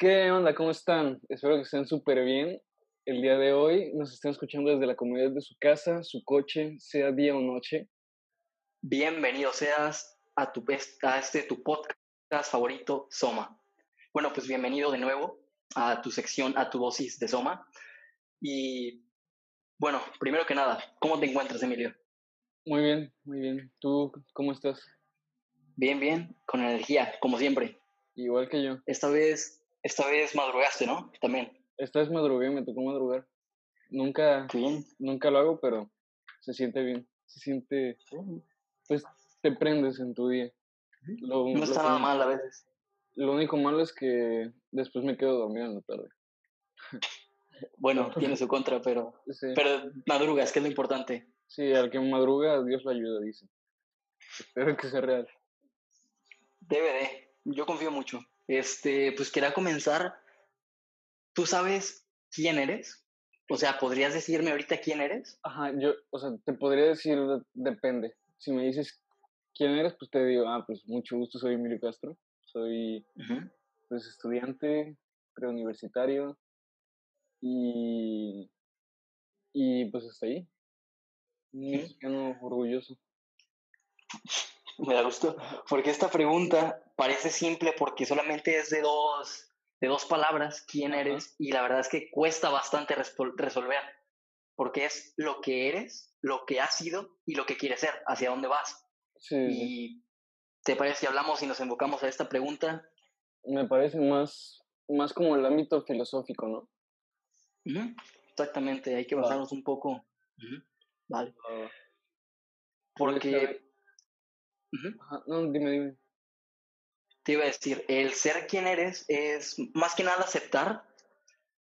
¿Qué onda? ¿Cómo están? Espero que estén súper bien. El día de hoy nos estén escuchando desde la comunidad de su casa, su coche, sea día o noche. Bienvenido seas a, tu, a este tu podcast favorito, Soma. Bueno, pues bienvenido de nuevo a tu sección, a tu dosis de Soma. Y bueno, primero que nada, ¿cómo te encuentras, Emilio? Muy bien, muy bien. ¿Tú cómo estás? Bien, bien, con energía, como siempre. Igual que yo. Esta vez esta vez madrugaste, ¿no? También. Esta vez madrugué, me tocó madrugar. Nunca, bien. nunca lo hago, pero se siente bien. Se siente, pues te prendes en tu día. no está nada mal a veces. Lo único malo es que después me quedo dormido en la tarde. Bueno, tiene su contra, pero, pero madrugas, que es lo importante. Sí, al que madruga, Dios lo ayuda, dice. Espero que sea real. Debe de. Yo confío mucho. Este, pues quería comenzar. ¿Tú sabes quién eres? O sea, ¿podrías decirme ahorita quién eres? Ajá, yo, o sea, te podría decir, depende. Si me dices quién eres, pues te digo, ah, pues mucho gusto, soy Emilio Castro. Soy, pues, estudiante, preuniversitario y, y pues hasta ahí. Un mexicano orgulloso. Me da gusto, porque esta pregunta parece simple porque solamente es de dos, de dos palabras, quién eres, y la verdad es que cuesta bastante resolver, porque es lo que eres, lo que has sido y lo que quieres ser, hacia dónde vas. Sí. Y ¿te parece si hablamos y nos enfocamos a esta pregunta? Me parece más, más como el ámbito filosófico, ¿no? Exactamente, hay que bajarnos un poco. Vale. Porque no, dime, dime. Te iba a decir, el ser quien eres es más que nada aceptar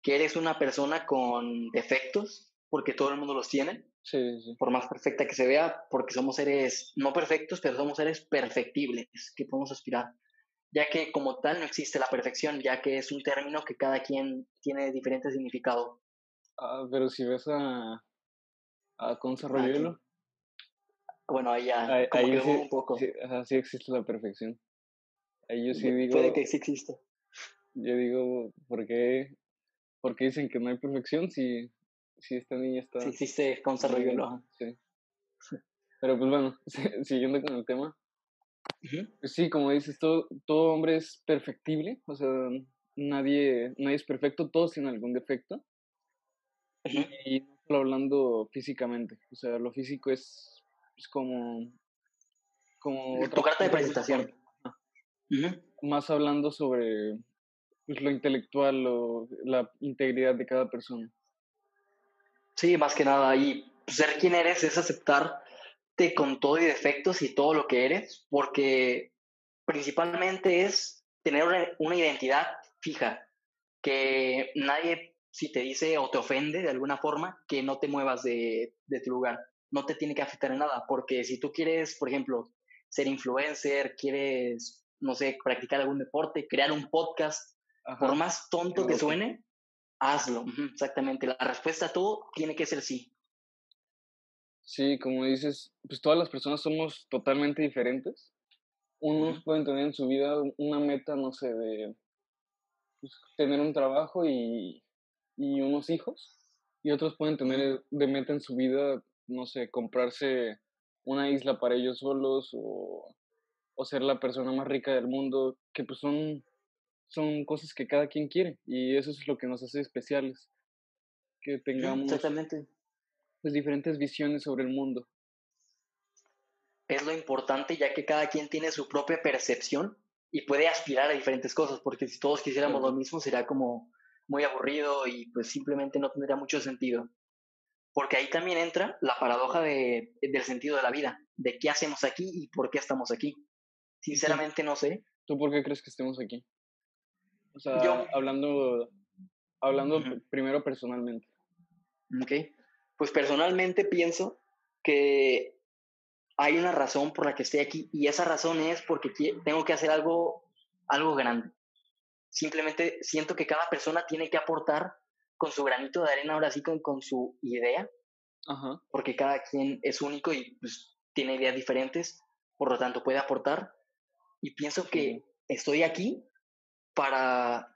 que eres una persona con defectos, porque todo el mundo los tiene. Sí, sí. Por más perfecta que se vea, porque somos seres no perfectos, pero somos seres perfectibles que podemos aspirar. Ya que como tal no existe la perfección, ya que es un término que cada quien tiene diferente significado. Ah, pero si ves a, a Conza bueno, ahí ya ahí, sí, un poco. Sí, existe la perfección. Ahí yo sí digo... Puede que sí exista. Yo digo, ¿por qué, ¿por qué dicen que no hay perfección si, si esta niña está... Sí existe con desarrollo. Sí. Pero pues bueno, siguiendo con el tema. pues sí, como dices, todo, todo hombre es perfectible, o sea, nadie, nadie es perfecto, todos tienen algún defecto. Y no solo hablando físicamente, o sea, lo físico es es como... como tu carta de presentación. Más hablando sobre pues, lo intelectual o la integridad de cada persona. Sí, más que nada. Y ser quien eres es aceptarte con todo y defectos y todo lo que eres, porque principalmente es tener una identidad fija, que nadie, si te dice o te ofende de alguna forma, que no te muevas de, de tu lugar no te tiene que afectar en nada, porque si tú quieres, por ejemplo, ser influencer, quieres, no sé, practicar algún deporte, crear un podcast, por más tonto que suene, hazlo. exactamente. La respuesta a todo tiene que ser sí. Sí, como dices, pues todas las personas somos totalmente diferentes. Unos pueden tener en su vida una meta, no sé, de pues, tener un trabajo y, y unos hijos. Y otros pueden tener de meta en su vida no sé, comprarse una isla para ellos solos o, o ser la persona más rica del mundo, que pues son, son cosas que cada quien quiere y eso es lo que nos hace especiales, que tengamos Exactamente. Pues, diferentes visiones sobre el mundo. Es lo importante ya que cada quien tiene su propia percepción y puede aspirar a diferentes cosas, porque si todos quisiéramos lo mismo sería como muy aburrido y pues simplemente no tendría mucho sentido. Porque ahí también entra la paradoja de, del sentido de la vida, de qué hacemos aquí y por qué estamos aquí. Sinceramente no sé. ¿Tú por qué crees que estemos aquí? O sea, Yo, hablando, hablando primero personalmente. Ok. Pues personalmente pienso que hay una razón por la que estoy aquí y esa razón es porque tengo que hacer algo, algo grande. Simplemente siento que cada persona tiene que aportar con su granito de arena, ahora sí con, con su idea, porque cada quien es único y pues, tiene ideas diferentes, por lo tanto puede aportar. Y pienso que estoy aquí para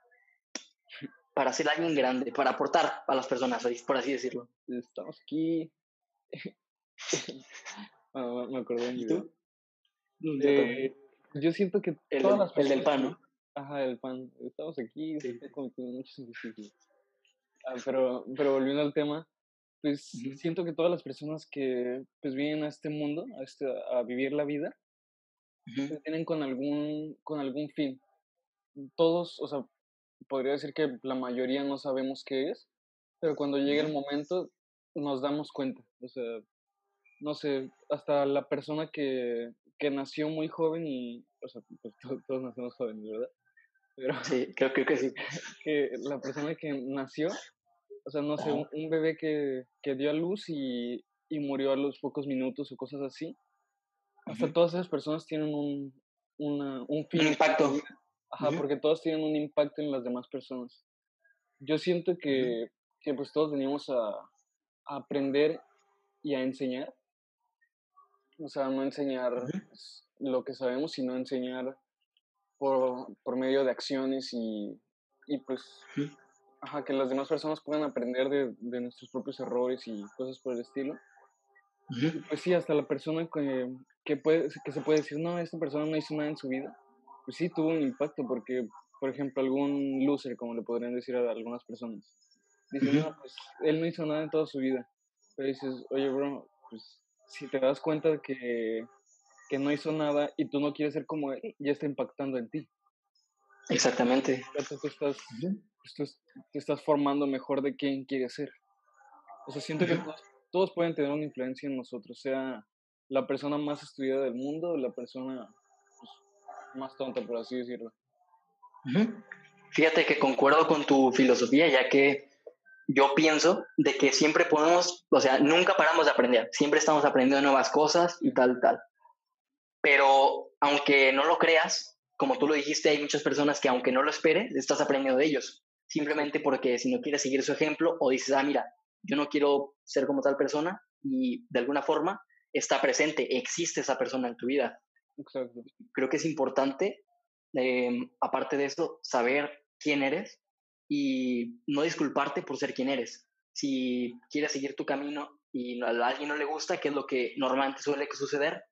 para ser alguien grande, para aportar a las personas, por así decirlo? Estamos aquí. bueno, me acordé ¿Y tú? Eh, yo siento que el, todas las el del personas pan, ¿no? Ajá, el pan. Estamos aquí, Sí. estoy cometiendo muchos. Ah, pero, pero volviendo al tema, pues siento que todas las personas que pues vienen a este mundo, a, este, a vivir la vida, pues, vienen con algún, con algún fin. Todos, o sea, podría decir que la mayoría no sabemos qué es, pero cuando llega el momento nos damos cuenta. O sea, no sé, hasta la persona que, que nació muy joven y, o sea, pues to- todos nacemos jóvenes, ¿verdad? Pero Sí, creo, creo que sí. que la persona que nació, o sea, no sé, un, un bebé que, que dio a luz y, y murió a los pocos minutos o cosas así, hasta Ujú. todas esas personas tienen un, una, un fin. Un impacto. Ajá, porque todos tienen un impacto en las demás personas. Yo siento que, que pues todos venimos a, a aprender y a enseñar. O sea, no enseñar lo que sabemos, sino enseñar por, por medio de acciones y, y pues. Ajá, que las demás personas puedan aprender de, de nuestros propios errores y cosas por el estilo. Pues sí, hasta la persona que, que, puede, que se puede decir, no, esta persona no hizo nada en su vida, pues sí tuvo un impacto porque, por ejemplo, algún loser, como le podrían decir a algunas personas, dice, no, pues él no hizo nada en toda su vida. Pero dices, oye, bro, pues si te das cuenta que, que no hizo nada y tú no quieres ser como él, ya está impactando en ti. Exactamente. Ya tú estás. Pues, tú es- te estás formando mejor de quién quieres ser. O sea, siento que todos, todos pueden tener una influencia en nosotros, sea la persona más estudiada del mundo o la persona pues, más tonta, por así decirlo. Fíjate que concuerdo con tu filosofía, ya que yo pienso de que siempre podemos, o sea, nunca paramos de aprender, siempre estamos aprendiendo nuevas cosas y tal, tal. Pero aunque no lo creas, como tú lo dijiste, hay muchas personas que aunque no lo esperes, estás aprendiendo de ellos. Simplemente porque si no quieres seguir su ejemplo o dices, ah, mira, yo no quiero ser como tal persona y de alguna forma está presente, existe esa persona en tu vida Exacto. creo que es importante, eh, aparte de eso, saber quién eres y no disculparte por ser quien eres. Si quieres seguir tu camino y a alguien no le gusta, que es lo que normalmente suele suceder,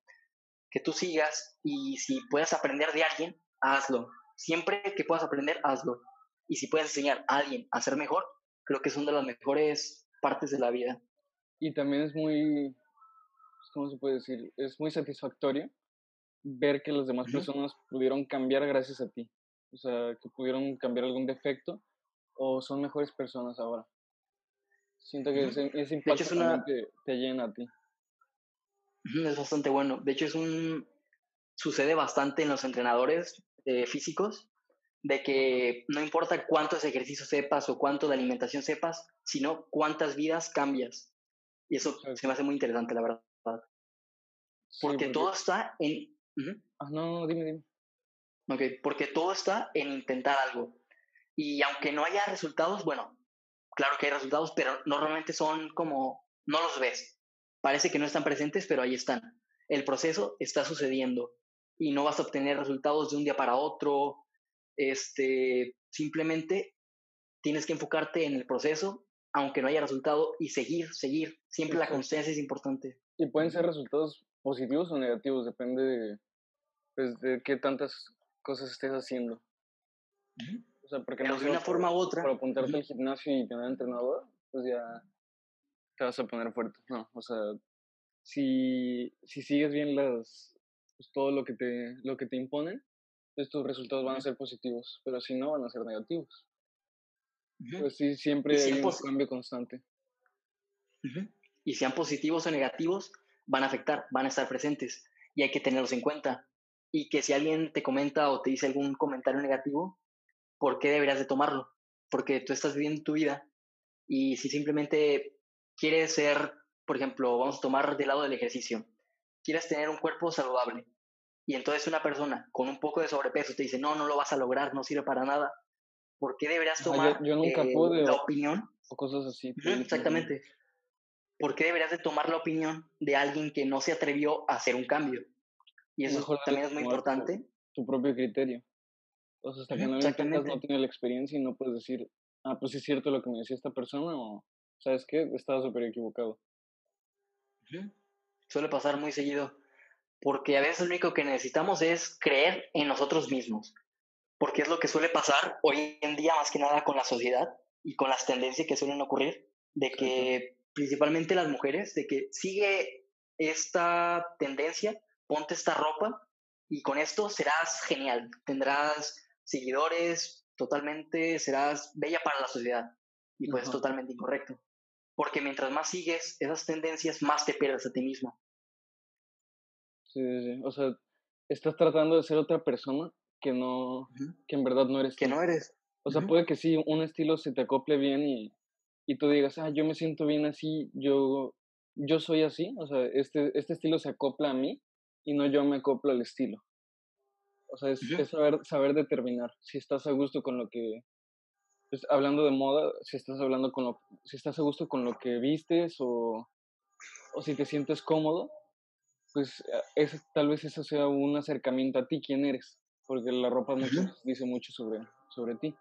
que tú sigas y si puedes aprender de alguien, hazlo. Siempre que puedas aprender, hazlo. Y si puedes enseñar a alguien a ser mejor, creo que es una de las mejores partes de la vida. Y también es muy, pues, ¿cómo se puede decir? Es muy satisfactorio ver que las demás personas pudieron cambiar gracias a ti. O sea, que pudieron cambiar algún defecto o son mejores personas ahora. Siento que ese, ese hecho, impacto es una- te, te llena a ti. Es bastante bueno. De hecho, es un sucede bastante en los entrenadores eh, físicos, de que no importa cuántos ejercicios sepas o cuánto de alimentación sepas, sino cuántas vidas cambias. Y eso se me hace muy interesante, la verdad. Sí, Porque todo está en... Ah, no, no, dime, dime. ok, porque todo está en intentar algo. Y aunque no haya resultados, bueno, claro que hay resultados, pero normalmente son como... No los ves. Parece que no están presentes, pero ahí están. El proceso está sucediendo y no vas a obtener resultados de un día para otro. Este, simplemente tienes que enfocarte en el proceso, aunque no haya resultado, y seguir, seguir. Siempre la constancia es importante. Y pueden ser resultados positivos o negativos, depende de, pues, de qué tantas cosas estés haciendo. O sea, porque Pero no de una forma por, u otra. por apuntarte al gimnasio y tener entrenador, pues ya te vas a poner fuerte. No, o sea, si, si sigues bien las, pues, todo lo que te, lo que te imponen, pues tus resultados van a ser positivos, pero si no, van a ser negativos. Ujú. Pues sí, siempre Y hay un cambio constante. Ujú. Y sean positivos o negativos, van a afectar, van a estar presentes y hay que tenerlos en cuenta. Y que si alguien te comenta o te dice algún comentario negativo, ¿por qué deberías de tomarlo? Porque tú estás viviendo tu vida y si simplemente quieres ser, por ejemplo, vamos a tomar del lado del ejercicio, quieres tener un cuerpo saludable y entonces una persona con un poco de sobrepeso te dice, no, no lo vas a lograr, no sirve para nada, ¿por qué deberías yo- tomar yo nunca eh, pude la o- opinión O cosas así. Pues, exactamente. ¿Por qué deberías de tomar la opinión de alguien que no se atrevió a hacer un cambio? Y eso Mejor también es muy tu- importante. Tu propio criterio. O sea, hasta que no intentas, no tienes la experiencia y no puedes decir, ah, pues es cierto lo que me decía esta persona o, ¿sabes qué? Estaba súper equivocado. Suele pasar muy seguido, porque a veces lo único que necesitamos es creer en nosotros mismos, porque es lo que suele pasar hoy en día más que nada con la sociedad y con las tendencias que suelen ocurrir, de que principalmente las mujeres, de que sigue esta tendencia, ponte esta ropa y con esto serás genial, tendrás seguidores, totalmente serás bella para la sociedad. Y pues es totalmente incorrecto. Porque mientras más sigues esas tendencias, más te pierdes a ti mismo. Sí, sí, sí. O sea, estás tratando de ser otra persona que no, que en verdad no eres. Que no eres. O sea, puede que sí, un estilo se te acople bien y, y tú digas, ah, yo me siento bien así, yo, yo soy así, o sea, este, este estilo se acopla a mí y no yo me acoplo al estilo. O sea, es, saber, saber determinar si estás a gusto con lo que, pues, hablando de moda, si estás hablando con lo, si estás a gusto con lo que vistes o, o si te sientes cómodo, pues eh, es, tal vez eso sea un acercamiento a ti, quién eres, porque la ropa dice mucho sobre, sobre ti.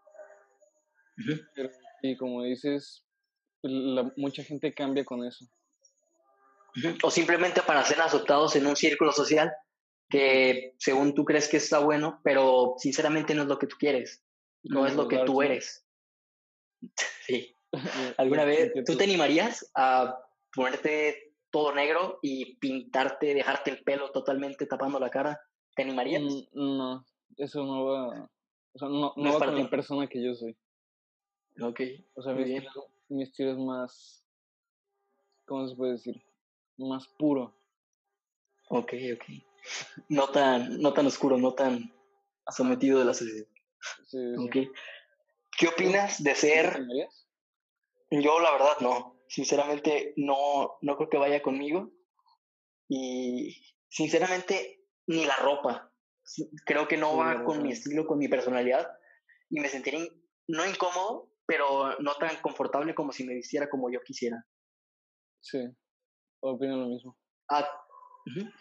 y como dices, mucha gente cambia con eso. O simplemente para ser aceptados en un círculo social que según tú crees que está bueno, pero sinceramente no es lo que tú quieres, no, es lo que tú eres. sí. ¿Alguna vez tú te animarías a ponerte todo negro y pintarte, dejarte el pelo totalmente tapando la cara? ¿Te animarías? Mm, no, eso no va, o sea, no, no, va con la persona que yo soy. Ok. O sea, mi estilo, mi estilo es más, ¿cómo se puede decir? Más puro. Ok, ok. No tan, no tan oscuro, no tan sometido de la sociedad. Sí, okay. ¿Qué opinas de ser? Yo la verdad no. Sinceramente no, no creo que vaya conmigo. Y sinceramente ni la ropa. Creo que no va con mi estilo, con mi personalidad. Y me sentiría no incómodo, pero no tan confortable como si me vistiera como yo quisiera. Sí, opino lo mismo. Ah,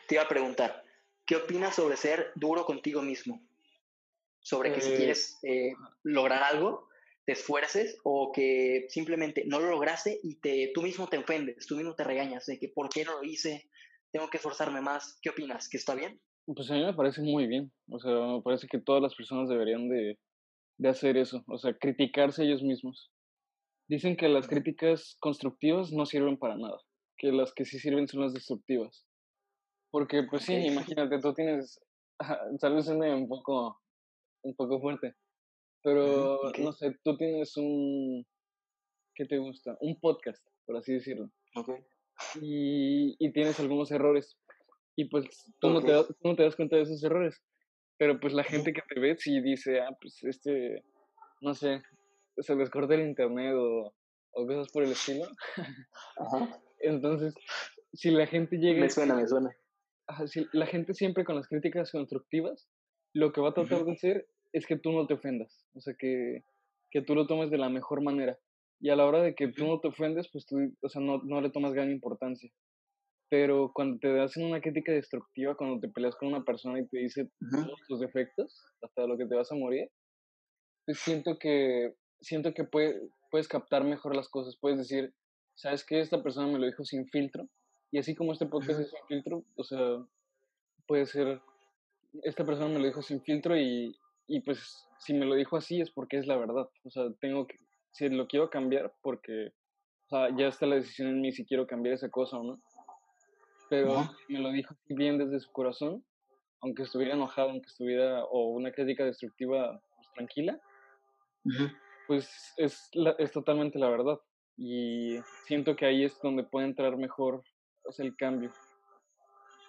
te iba a preguntar, ¿qué opinas sobre ser duro contigo mismo? Sobre que si eh, quieres eh, lograr algo, te esfuerces o que simplemente no lo lograste y te, tú mismo te ofendes, tú mismo te regañas de que por qué no lo hice, tengo que esforzarme más. ¿Qué opinas? ¿Que está bien? Pues a mí me parece muy bien. O sea, me parece que todas las personas deberían de, de hacer eso, o sea, criticarse ellos mismos. Dicen que las críticas constructivas no sirven para nada, que las que sí sirven son las destructivas. Porque, pues sí, imagínate, tú tienes, tal vez un poco, un poco fuerte, pero no sé, tú tienes un, ¿qué te gusta? Un podcast, por así decirlo. Y, y tienes algunos errores. Y pues tú, no te, tú no te das cuenta de esos errores. Pero pues la gente que te ve sí dice, ah, pues este, no sé, se les corta el internet o, o cosas por el estilo. Ajá. Entonces, si la gente llega... Me suena, me suena. si la gente siempre con las críticas constructivas, lo que va a tratar de hacer es que tú no te ofendas. O sea, que, que tú lo tomes de la mejor manera. Y a la hora de que tú no te ofendes, pues tú, o sea, no, no le tomas gran importancia pero cuando te hacen una crítica destructiva, cuando te peleas con una persona y te dice todos tus defectos, hasta lo que te vas a morir, pues siento que, siento que puedes captar mejor las cosas, puedes decir, ¿sabes qué? Esta persona me lo dijo sin filtro, y así como este podcast es sin filtro, o sea, puede ser, esta persona me lo dijo sin filtro y, y pues si me lo dijo así es porque es la verdad, o sea, tengo que, si lo quiero cambiar porque, o sea, ya está la decisión en mí si quiero cambiar esa cosa o no pero me lo dijo bien desde su corazón, aunque estuviera enojado, aunque estuviera, o una crítica destructiva pues, tranquila, pues es, es totalmente la verdad. Y siento que ahí es donde puede entrar mejor el cambio.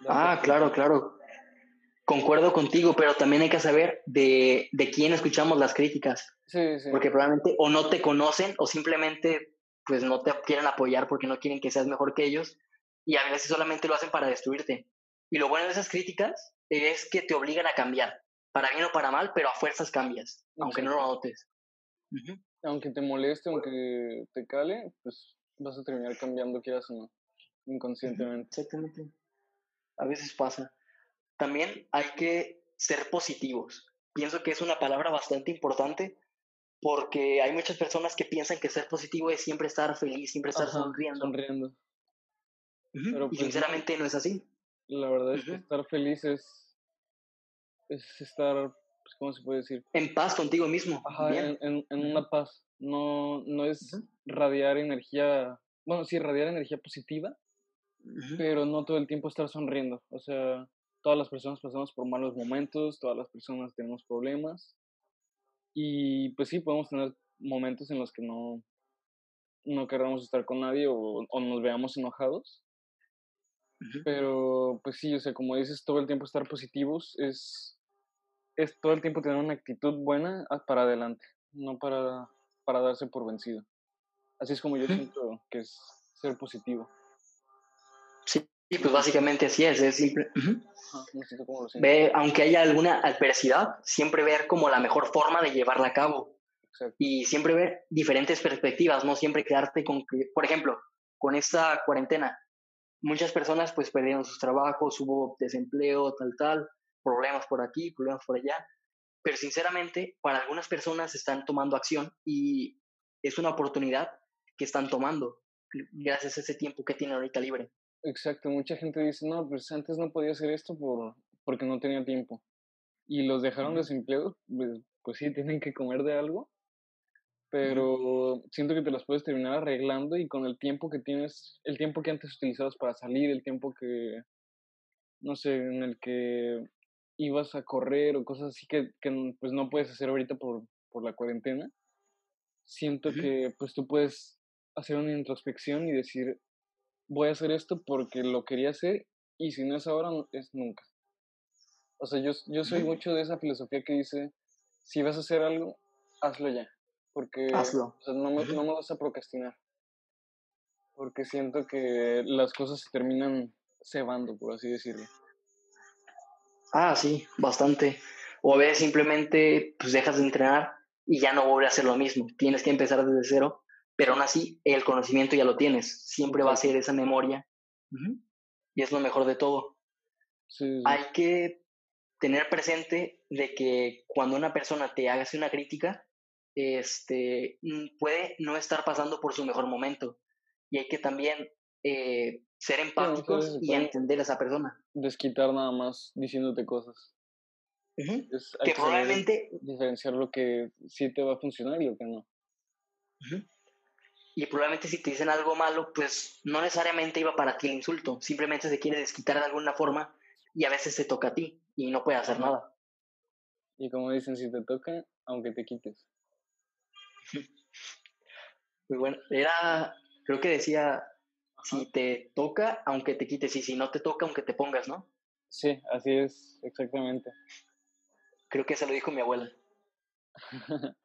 Ah, claro, claro. Concuerdo contigo, pero también hay que saber de, de quién escuchamos las críticas. Sí, sí. Porque probablemente o no te conocen o simplemente pues no te quieren apoyar porque no quieren que seas mejor que ellos y a veces solamente lo hacen para destruirte. Y lo bueno de esas críticas es que te obligan a cambiar, para bien o para mal, pero a fuerzas cambias, aunque no lo notes. Aunque te moleste, aunque te cale, pues vas a terminar cambiando, quieras o no, inconscientemente. Exactamente. A veces pasa. También hay que ser positivos. Pienso que es una palabra bastante importante porque hay muchas personas que piensan que ser positivo es siempre estar feliz, siempre estar sonriendo. Sonriendo. Pero y pues, sinceramente no es así. La verdad es que estar feliz es, es estar, pues, ¿cómo se puede decir? En paz contigo mismo. Ajá, en, en, en, una paz. No, no es radiar energía, bueno, sí, radiar energía positiva, pero no todo el tiempo estar sonriendo. O sea, todas las personas pasamos por malos momentos, todas las personas tenemos problemas y pues sí, podemos tener momentos en los que no, no queramos estar con nadie o, o nos veamos enojados. Pero pues sí, o sea, como dices, todo el tiempo estar positivos es, es todo el tiempo tener una actitud buena para adelante, no para, para darse por vencido. Así es como yo siento que es ser positivo. Sí, pues básicamente así es, es simple. Ve, aunque haya alguna adversidad, siempre ver como la mejor forma de llevarla a cabo. Y siempre ver diferentes perspectivas, no siempre quedarte con, por ejemplo, con esta cuarentena, muchas personas pues perdieron sus trabajos, hubo desempleo, tal, tal, problemas por aquí, problemas por allá. Pero sinceramente, para algunas personas están tomando acción y es una oportunidad que están tomando gracias a ese tiempo que tienen ahorita libre. Exacto, mucha gente dice, no, pues antes no podía hacer esto por, porque no tenía tiempo. Y los dejaron desempleados, pues, pues sí, tienen que comer de algo, pero siento que te las puedes terminar arreglando y con el tiempo que tienes, el tiempo que antes utilizabas para salir, el tiempo que, no sé, en el que ibas a correr o cosas así que, que pues no puedes hacer ahorita por, por la cuarentena, siento que pues tú puedes hacer una introspección y decir, voy a hacer esto porque lo quería hacer y si no es ahora, es nunca. O sea, yo, yo soy mucho de esa filosofía que dice, si vas a hacer algo, hazlo ya. Porque hazlo. no, me, no me vas a procrastinar. Porque siento que las cosas se terminan cebando, por así decirlo. Ah, sí, bastante. O a veces simplemente pues dejas de entrenar y ya no vuelve a hacer lo mismo. Tienes que empezar desde cero pero aún así el conocimiento ya lo tienes, siempre va a ser esa memoria. Y es lo mejor de todo. Hay que tener presente de que cuando una persona te haga una crítica, este, mm, puede no estar pasando por su mejor momento. Y hay que también eh, ser empáticos y entender a esa persona. Desquitar nada más diciéndote cosas. que, probablemente... Diferenciar lo que sí te va a funcionar y lo que no y probablemente si te dicen algo malo, pues no necesariamente iba para ti el insulto, simplemente se quiere desquitar de alguna forma y a veces te toca a ti y no puede hacer nada. Y como dicen, si te toca, aunque te quites. Muy bueno, era, creo que decía, si te toca, aunque te quites, y si no te toca, aunque te pongas, ¿no? Sí, así es, exactamente. Creo que se lo dijo mi abuela.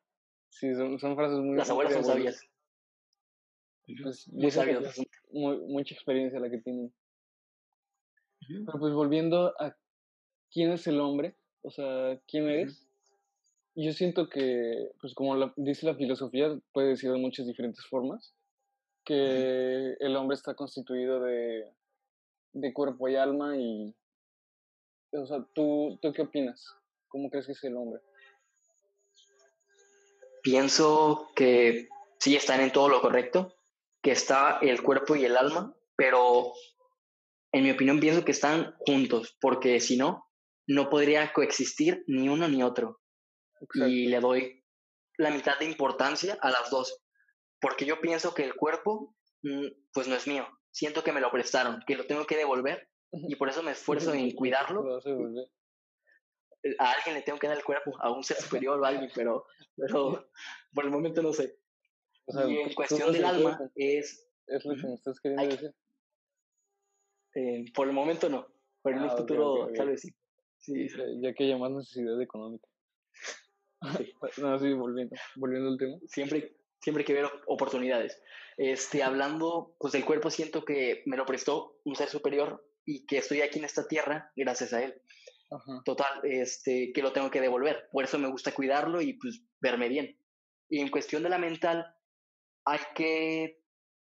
sí, son, son frases muy... Las abuelas son sabias. Pues, muy mucha experiencia la que tienen. Pero pues volviendo a quién es el hombre, o sea, quién eres, yo siento que, pues como dice la filosofía, puede decir de muchas diferentes formas, que el hombre está constituido de, de cuerpo y alma y, o sea, ¿tú, ¿tú qué opinas? ¿Cómo crees que es el hombre? Pienso que sí están en todo lo correcto que está el cuerpo y el alma, pero en mi opinión pienso que están juntos, porque si no, no podría coexistir ni uno ni otro. Y le doy la mitad de importancia a las dos, porque yo pienso que el cuerpo, mm, pues no es mío, siento que me lo prestaron, que lo tengo que devolver y por eso me esfuerzo en cuidarlo. A alguien le tengo que dar el cuerpo, a un ser superior o a alguien, pero, pero por el momento no sé y en cuestión del alma es... Es lo que me estás queriendo decir. Eh, por el momento no, pero en un ah, futuro tal vez sí. sí, Ya que hay más necesidad económica. no, sí, volviendo, volviendo al tema. Siempre, siempre hay que ver oportunidades. Este, hablando pues, del cuerpo, siento que me lo prestó un ser superior y que estoy aquí en esta tierra gracias a él. Total, este, que lo tengo que devolver. Por eso me gusta cuidarlo y pues verme bien. Y en cuestión de la mental, hay que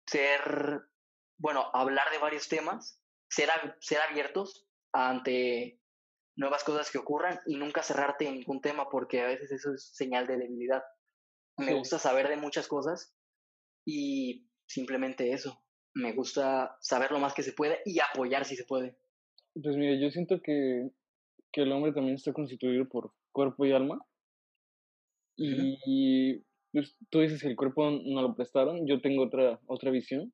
ser, bueno, hablar de varios temas, ser, ser abiertos ante nuevas cosas que ocurran y nunca cerrarte en ningún tema porque a veces eso es señal de debilidad. Me gusta saber de muchas cosas y simplemente eso. Me gusta saber lo más que se puede y apoyar si se puede. Pues mira, yo siento que, que el hombre también está constituido por cuerpo y alma. Y pues, tú dices que el cuerpo no lo prestaron, yo tengo otra, otra visión.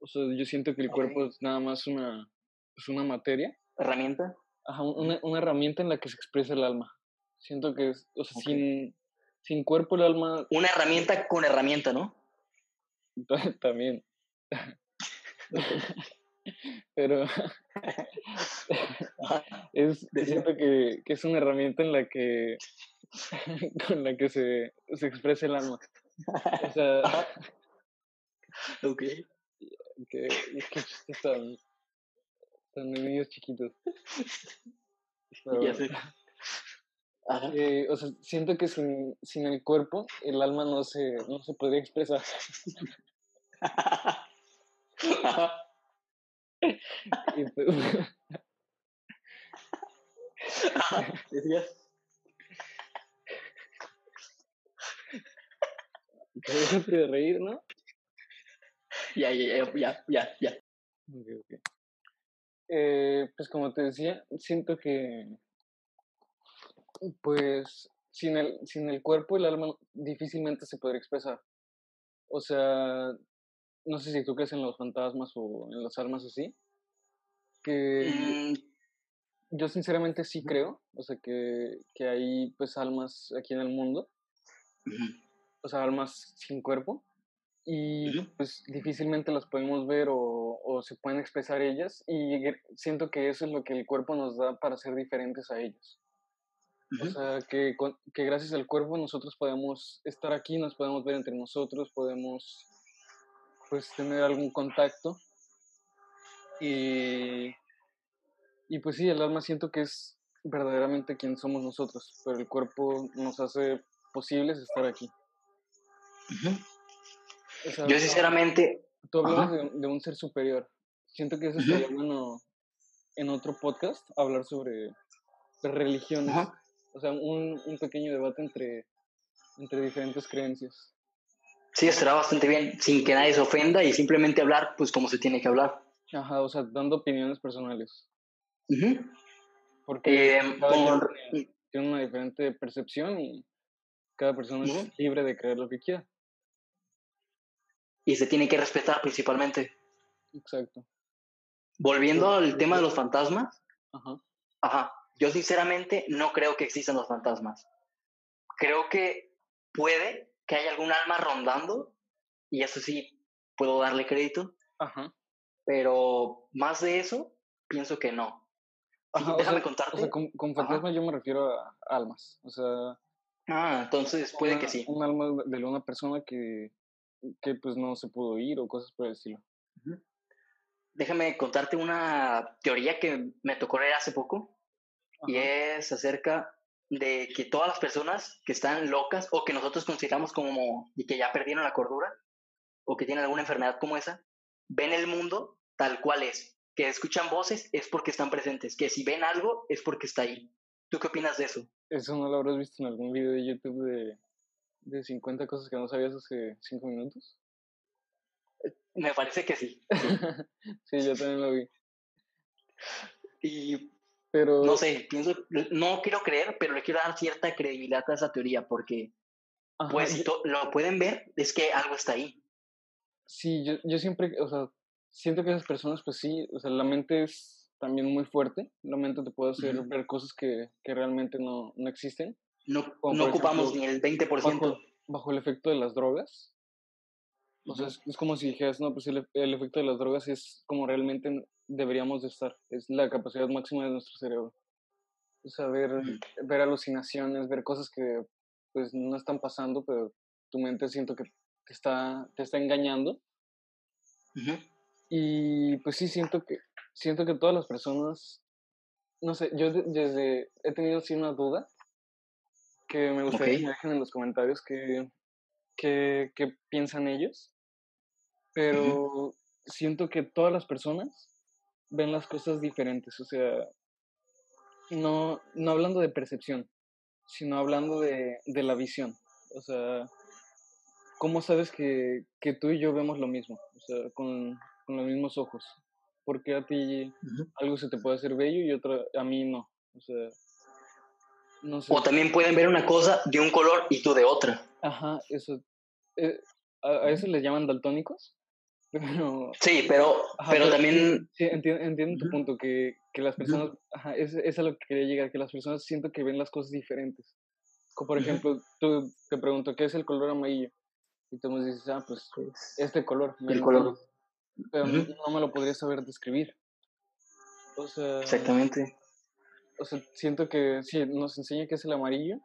O sea, yo siento que el cuerpo es nada más una, pues una materia. ¿Herramienta? Ajá, una, una, herramienta en la que se expresa el alma. Siento que, es, o sea, sin, sin cuerpo el alma... Una herramienta con herramienta, ¿no? También. Pero es, siento que, que, es una herramienta en la que con la que se, se expresa el alma. O sea, ok. Que, que están, están niños chiquitos. ya sé. Eh, o sea, siento que sin, sin el cuerpo el alma no se, no se podría expresar. y pues, ¿Decías? De reír, ¿no? Ya, ya, ya, ya, ya. Okay, okay. Eh, pues como te decía, siento que pues sin el, sin el cuerpo el alma difícilmente se podría expresar. O sea, no sé si tú crees en los fantasmas o en las almas así. Que mm. yo sinceramente sí creo, o sea, que, que hay pues almas aquí en el mundo. O sea, almas sin cuerpo. Y pues difícilmente las podemos ver o, o se pueden expresar ellas. Y siento que eso es lo que el cuerpo nos da para ser diferentes a ellos. O sea, que, que gracias al cuerpo nosotros podemos estar aquí, nos podemos ver entre nosotros, podemos pues tener algún contacto. Y, y pues sí, el alma siento que es verdaderamente quien somos nosotros, pero el cuerpo nos hace posibles estar aquí. Yo sinceramente... Tú hablas de, un ser superior. Siento que eso sería bueno en otro podcast hablar sobre religiones. O sea, un, un pequeño debate entre, entre diferentes creencias. Sí, estará bastante bien, sin que nadie se ofenda y simplemente hablar, pues, como se tiene que hablar. Ajá, o sea, dando opiniones personales. Porque eh, tiene, una diferente percepción y cada persona es libre de creer lo que quiera. Y se tiene que respetar principalmente. Exacto. Volviendo al tema de los fantasmas. Ajá. Ajá. Yo sinceramente no creo que existan los fantasmas. Creo que puede que haya algún alma rondando, y eso sí puedo darle crédito. Ajá. Pero más de eso, pienso que no. déjame contarte. O sea, con, con fantasma yo me refiero a almas. O sea. Ah, entonces puede que sí. Un alma de una persona que, que pues no se pudo ir o cosas por el estilo. Déjame contarte una teoría que me tocó leer hace poco y es acerca de que todas las personas que están locas o que nosotros consideramos como y que ya perdieron la cordura o que tienen alguna enfermedad como esa, ven el mundo tal cual es. Que escuchan voces es porque están presentes, que si ven algo es porque está ahí. ¿Tú qué opinas de eso? Eso no lo habrás visto en algún video de YouTube de, de 50 cosas que no sabías hace 5 minutos. Me parece que sí. sí, yo también lo vi. Y pero... No sé, pienso, no quiero creer, pero le quiero dar cierta credibilidad a esa teoría porque, pues, si lo pueden ver, es que algo está ahí. Sí, yo, yo siempre, o sea, siento que esas personas, pues sí, o sea, la mente es también muy fuerte, la mente te puede hacer ver cosas que, que realmente no, no existen. No, no ocupamos ni el 20%. Bajo, bajo, el efecto de las drogas. O sea, es, como si dijeras, no, pues el, el, efecto de las drogas es como realmente deberíamos de estar. Es la capacidad máxima de nuestro cerebro. O sea, ver, ver alucinaciones, ver cosas que pues no están pasando, pero tu mente siento que te está, te está engañando. Y pues sí, siento que, siento que todas las personas, no sé, yo desde, he tenido sí una duda que me gustaría que me dejen en los comentarios qué que, que, piensan ellos, pero siento que todas las personas ven las cosas diferentes, o sea, no, no hablando de percepción, sino hablando de, de la visión. O sea, ¿cómo sabes que, que, tú y yo vemos lo mismo? O sea, con, con los mismos ojos. Porque a ti algo se te puede hacer bello y otro a mí no. O sea, no sé. O también pueden ver una cosa de un color y tú de otra. Ajá, eso. Eh, a, eso les llaman daltónicos. Pero, sí, pero, pero también... Sí, entiendo, tu punto, que, que las personas, ajá, es, es, a lo que quería llegar, que las personas siento que ven las cosas diferentes. Como por ejemplo, tú te pregunto, ¿qué es el color amarillo? Y tú me dices, ah, pues, pues este color. El color. Pero no me lo podría saber describir. O sea... Exactamente. O sea, siento que sí, nos enseña qué es el amarillo,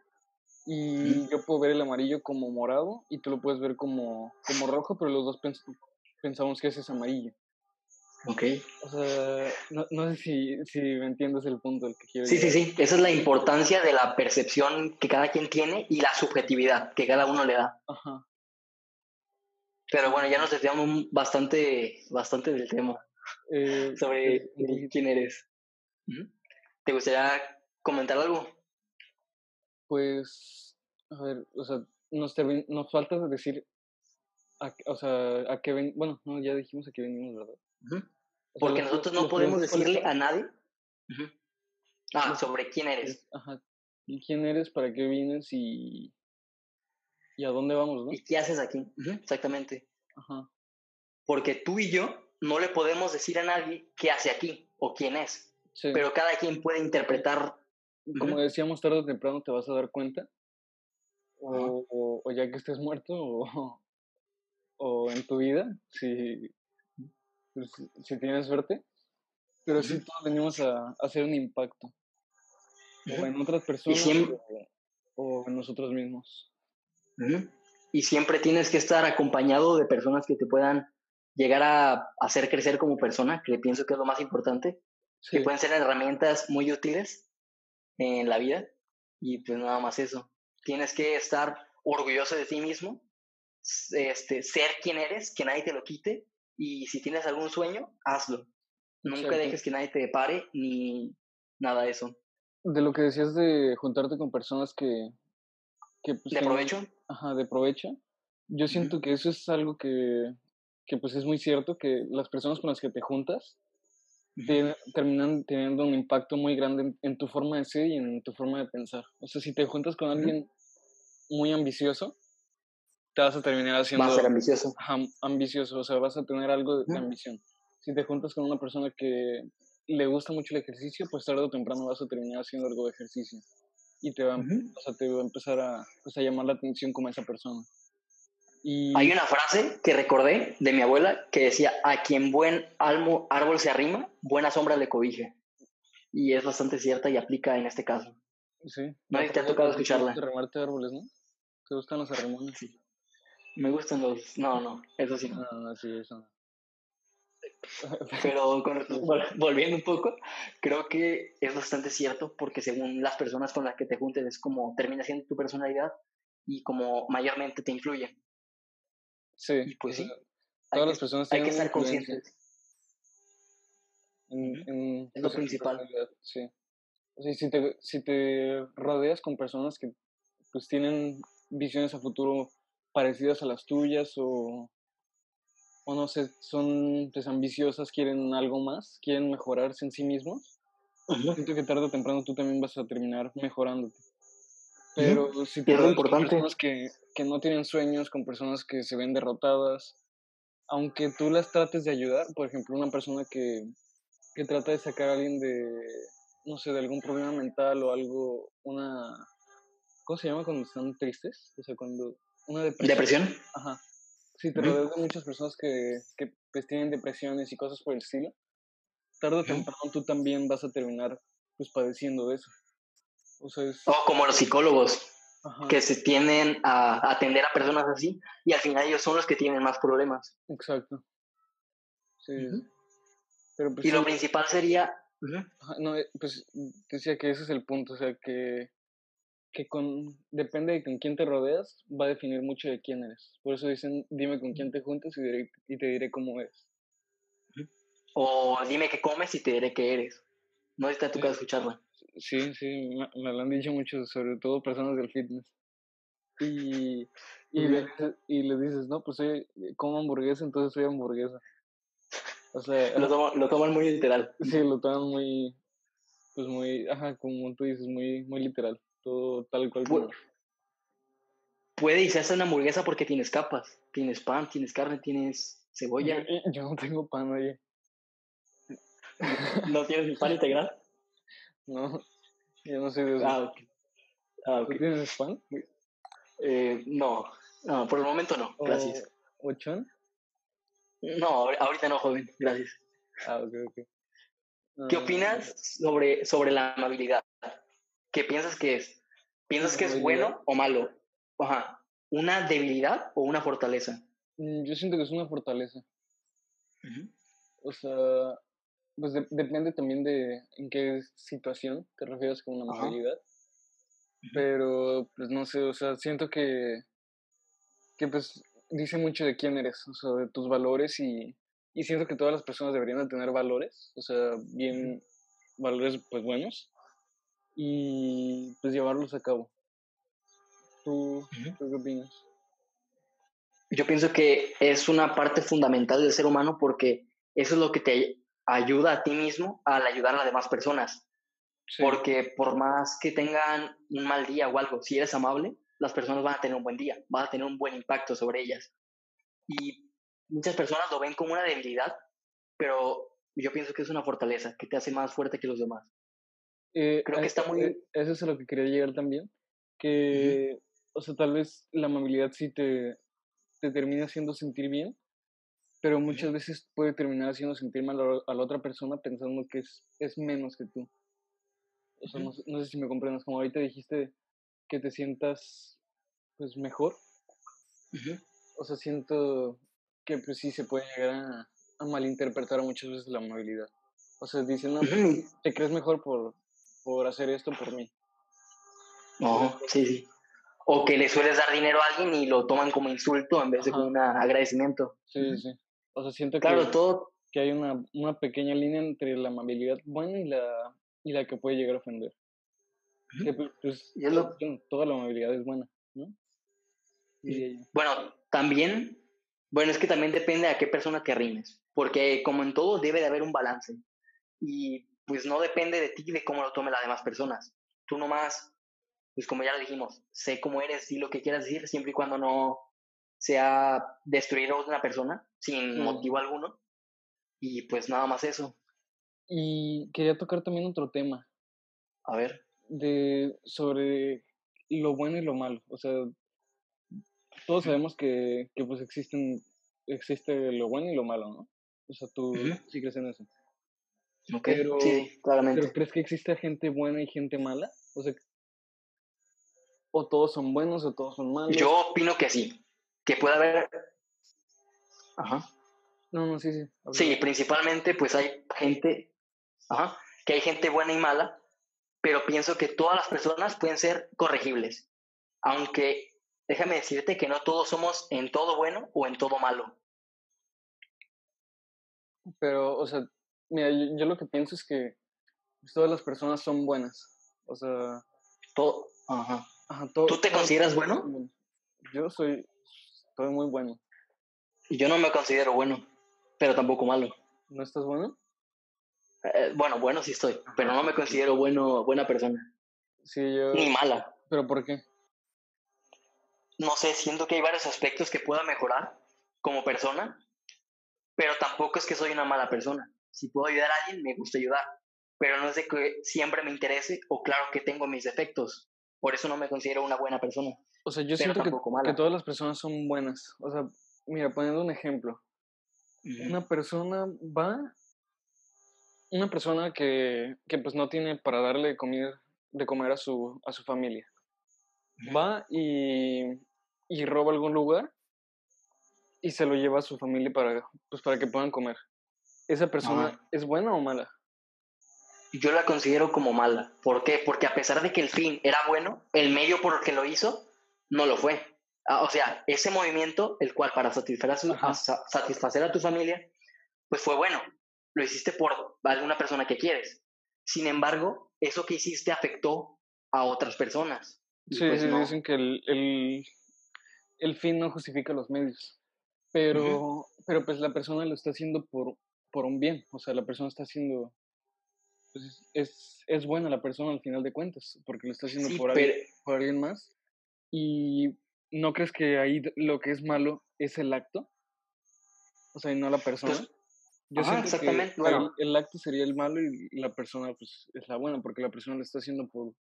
y yo puedo ver el amarillo como morado y tú lo puedes ver como, como rojo, pero los dos pensamos que ese es amarillo. Ok. O sea, no, no sé si, si, me entiendes el punto del que quiero Sí, sí, sí. Esa es la importancia de la percepción que cada quien tiene y la subjetividad que cada uno le da. Ajá. Pero bueno, ya nos desviamos bastante, bastante del tema. Eh, sobre pues, quién eres. ¿Te gustaría comentar algo? Pues, a ver, o sea, nos, nos falta decir, a, o sea, a qué ven, bueno, no, ya dijimos a qué venimos, ¿verdad? Porque nosotros no podemos decirle a nadie ah, sobre quién eres. Ajá, y quién eres, para qué vienes y, y a dónde vamos, ¿no? Y qué haces aquí, exactamente. Ajá. Porque tú y yo no le podemos decir a nadie qué hace aquí o quién es. Pero cada quien puede interpretar como decíamos, tarde o temprano te vas a dar cuenta. O, o, ya que estés muerto, o, o en tu vida, si, pues, si tienes suerte. Pero sí todos venimos a, hacer un impacto. O en otras personas o, en nosotros mismos. Y siempre tienes que estar acompañado de personas que te puedan llegar a hacer crecer como persona, que pienso que es lo más importante. Que pueden ser herramientas muy útiles en la vida y pues nada más eso. Tienes que estar orgulloso de ti mismo, este, ser quien eres, que nadie te lo quite y si tienes algún sueño, hazlo. Nunca dejes que nadie te pare ni nada de eso. De lo que decías de juntarte con personas que... que pues, ¿De provecho? Ajá, de provecho. Yo siento que eso es algo que, que pues es muy cierto, que las personas con las que te juntas terminan teniendo un impacto muy grande en, tu forma de ser y en tu forma de pensar. O sea, si te juntas con alguien muy ambicioso, te vas a terminar haciendo... Vas a ser ambicioso. ambicioso, o sea, vas a tener algo de, ambición. Si te juntas con una persona que le gusta mucho el ejercicio, pues tarde o temprano vas a terminar haciendo algo de ejercicio. Y te va, o sea, te va a empezar a, pues, a llamar la atención como esa persona. Hay una frase que recordé de mi abuela que decía, a quien buen almo, árbol se arrima, buena sombra le cobije. Y es bastante cierta y aplica en este caso. Sí. No, te ha tocado escucharla. Remarte árboles, ¿no? ¿Te gustan los arremones? Sí. Me gustan los... No, no, eso sí. No, no, sí, eso no. Pero volviendo un poco, creo que es bastante cierto porque según las personas con las que te juntes es como termina siendo tu personalidad y como mayormente te influye. Sí. pues sí. Todas las personas Hay que estar conscientes. En, es lo principal. Sí. O sea, si te, si te rodeas con personas que pues tienen visiones a futuro parecidas a las tuyas o, o no sé, son pues, ambiciosas, quieren algo más, quieren mejorarse en sí mismos, siento que tarde o temprano tú también vas a terminar mejorándote. Pero si te con personas que, que no tienen sueños, con personas que se ven derrotadas, aunque tú las trates de ayudar, por ejemplo, una persona que, que trata de sacar a alguien de, no sé, de algún problema mental o algo, una, ¿cómo se llama cuando están tristes? O sea, cuando, una depresión. ¿Depresión? Ajá. Si te rodeas de muchas personas que, que pues, tienen depresiones y cosas por el estilo, tarde o temprano tú también vas a terminar pues padeciendo de eso. O, como los psicólogos, que se tienden a atender a personas así y al final ellos son los que tienen más problemas. Exacto. Sí. Pues y lo principal sería... No, eh, pues decía que ese es el punto, o sea, que, que con, depende de con quién te rodeas, va a definir mucho de quién eres. Por eso dicen, dime con quién te juntas y, y te diré cómo eres. O dime qué comes y te diré qué eres. No está tu casa escucharla. Sí, sí, me, lo han dicho mucho, sobre todo personas del fitness. y, y, le, y le dices, no, pues soy, como hamburguesa, entonces soy hamburguesa. O sea... Lo, toman, lo toman muy literal. Sí, lo toman muy, pues muy, ajá, como tú dices, muy, muy literal. Cual. Pu puede y se hace una hamburguesa porque tienes capas. Tienes pan, tienes carne, tienes cebolla. Yo, yo no tengo pan, oye. ¿No tienes ni pan integral? No, yo no soy de eso. Ah, ok. Ah, ¿Tú tienes pan? Eh, no, no, por el momento no, gracias. ¿O chon? No, ahorita no, joven, gracias. Ah, ok, ok. ¿Qué Ah, opinas sobre, sobre la amabilidad? ¿Qué piensas que es? ¿Piensas que es bueno o malo? Ajá. ¿Una debilidad o una fortaleza? mm, Yo siento que es una fortaleza. O sea, pues de- depende también de en qué situación te refieres con una Ajá. amabilidad. Pero, pues no sé, o sea, siento que, que pues dice mucho de quién eres, o sea, de tus valores y, y siento que todas las personas deberían de tener valores, o sea, bien, valores pues buenos y pues llevarlos a cabo. ¿Tú, ¿tú qué opinas? Yo pienso que es una parte fundamental del ser humano porque eso es lo que te ayuda a ti mismo al ayudar a las demás personas. Sí, Porque por más que tengan un mal día o algo, si eres amable, las personas van a tener un buen día, van a tener un buen impacto sobre ellas. Y muchas personas lo ven como una debilidad, pero yo pienso que es una fortaleza, que te hace más fuerte que los demás. Eh, creo que está muy- eh, Eso es a lo que quería llegar también, que, o sea, tal vez la amabilidad sí te, te termina haciendo sentir bien, pero muchas veces puede terminar haciendo sentir mal a la- a la otra persona pensando que es, es menos que tú. O sea, no, sé- no sé si me comprendes, como ahorita dijiste que te sientas pues mejor, o sea, siento que pues sí se puede llegar a, a malinterpretar muchas veces la amabilidad. O sea, dicen, no, pues, te crees mejor por, por hacer esto por mí. No, sí, sí. O que le sueles dar dinero a alguien y lo toman como insulto en vez de Ajá. como un agradecimiento. Sí, sí. O sea, siento Claro, que, todo, que hay una, una pequeña línea entre la amabilidad buena y la, y la que puede llegar a ofender. Que, pues, pues, Y es lo- bueno, toda la amabilidad es buena, ¿no? Bueno, también, bueno, es que también depende a qué persona te rimes, porque como en todo debe de haber un balance y pues no depende de ti de cómo lo tomen las demás personas. Tú nomás, pues como ya lo dijimos, sé cómo eres, di lo que quieras decir, siempre y cuando no sea destruir a una persona sin Mm. motivo alguno y pues nada más eso. Y quería tocar también otro tema, A ver, de, sobre lo bueno y lo malo. O sea, todos sabemos que, que pues existen, existe lo bueno y lo malo, ¿no? O sea, tú sí crees en eso. Ok, Pero- sí, claramente. ¿Pero crees que existe gente buena y gente mala? O sea, o todos son buenos o todos son malos. Yo opino que sí, que puede haber... Ajá. No, no, sí, sí. Sí, principalmente pues hay gente, ajá, que hay gente buena y mala, pero pienso que todas las personas pueden ser corregibles. Aunque déjame decirte que no todos somos en todo bueno o en todo malo. Pero, o sea, mira, yo, yo lo que pienso es que pues, todas las personas son buenas. O sea, Todo, ajá. ajá, to- ¿Tú te consideras bueno? Yo soy, soy muy bueno. Yo no me considero bueno, pero tampoco malo. ¿No estás bueno? Eh, bueno, bueno sí estoy, pero no me considero bueno, buena persona, Sí, yo... ni mala. ¿Pero por qué? no sé, siento que hay varios aspectos que pueda mejorar como persona, pero tampoco es que soy una mala persona. Si puedo ayudar a alguien, me gusta ayudar, pero no es de que siempre me interese o claro que tengo mis defectos. Por eso no me considero una buena persona. O sea, yo siento que, que todas las personas son buenas. O sea, mira, poniendo un ejemplo. Una persona va, una persona que, que pues no tiene para darle comida, de comer a su, a su familia. Ujú. Va y, y roba algún lugar y se lo lleva a su familia para, pues, para que puedan comer. ¿Esa persona es buena o mala? Yo la considero como mala. ¿Por qué? Porque a pesar de que el fin era bueno, el medio por el que lo hizo no lo fue. Ah, o sea, ese movimiento, el cual para satisfacer a, satisfacer a tu familia, pues fue bueno. Lo hiciste por alguna persona que quieres. Sin embargo, eso que hiciste afectó a otras personas. Sí, pues sí, dicen que el, el, el, fin no justifica los medios. Pero, pero pues la persona lo está haciendo por, por un bien. O sea, la persona está haciendo. Pues es, es buena la persona al final de cuentas, porque lo está haciendo por, alguien, por alguien más. Y no crees que ahí lo que es malo es el acto. O sea, y no la persona. Pues, yo siento exactamente. que bueno. el, acto sería el malo y la persona pues es la buena, porque la persona lo está haciendo por...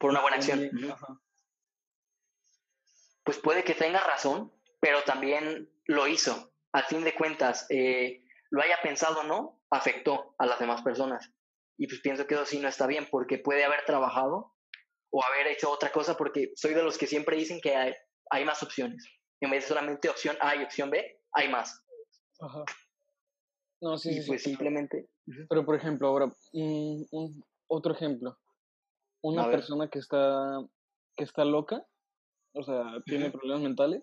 Por una buena acción. Pues puede que tenga razón, pero también lo hizo. Al fin de cuentas, eh, lo haya pensado o no, afectó a las demás personas. Y pues pienso que eso sí no está bien, porque puede haber trabajado o haber hecho otra cosa, porque soy de los que siempre dicen que hay, hay más opciones. En vez de solamente opción A y opción B, hay más. Ajá. No, sí, sí, pues simplemente. Pero por ejemplo, ahora, un, otro ejemplo. Una persona que está, que está loca, o sea, tiene problemas mentales,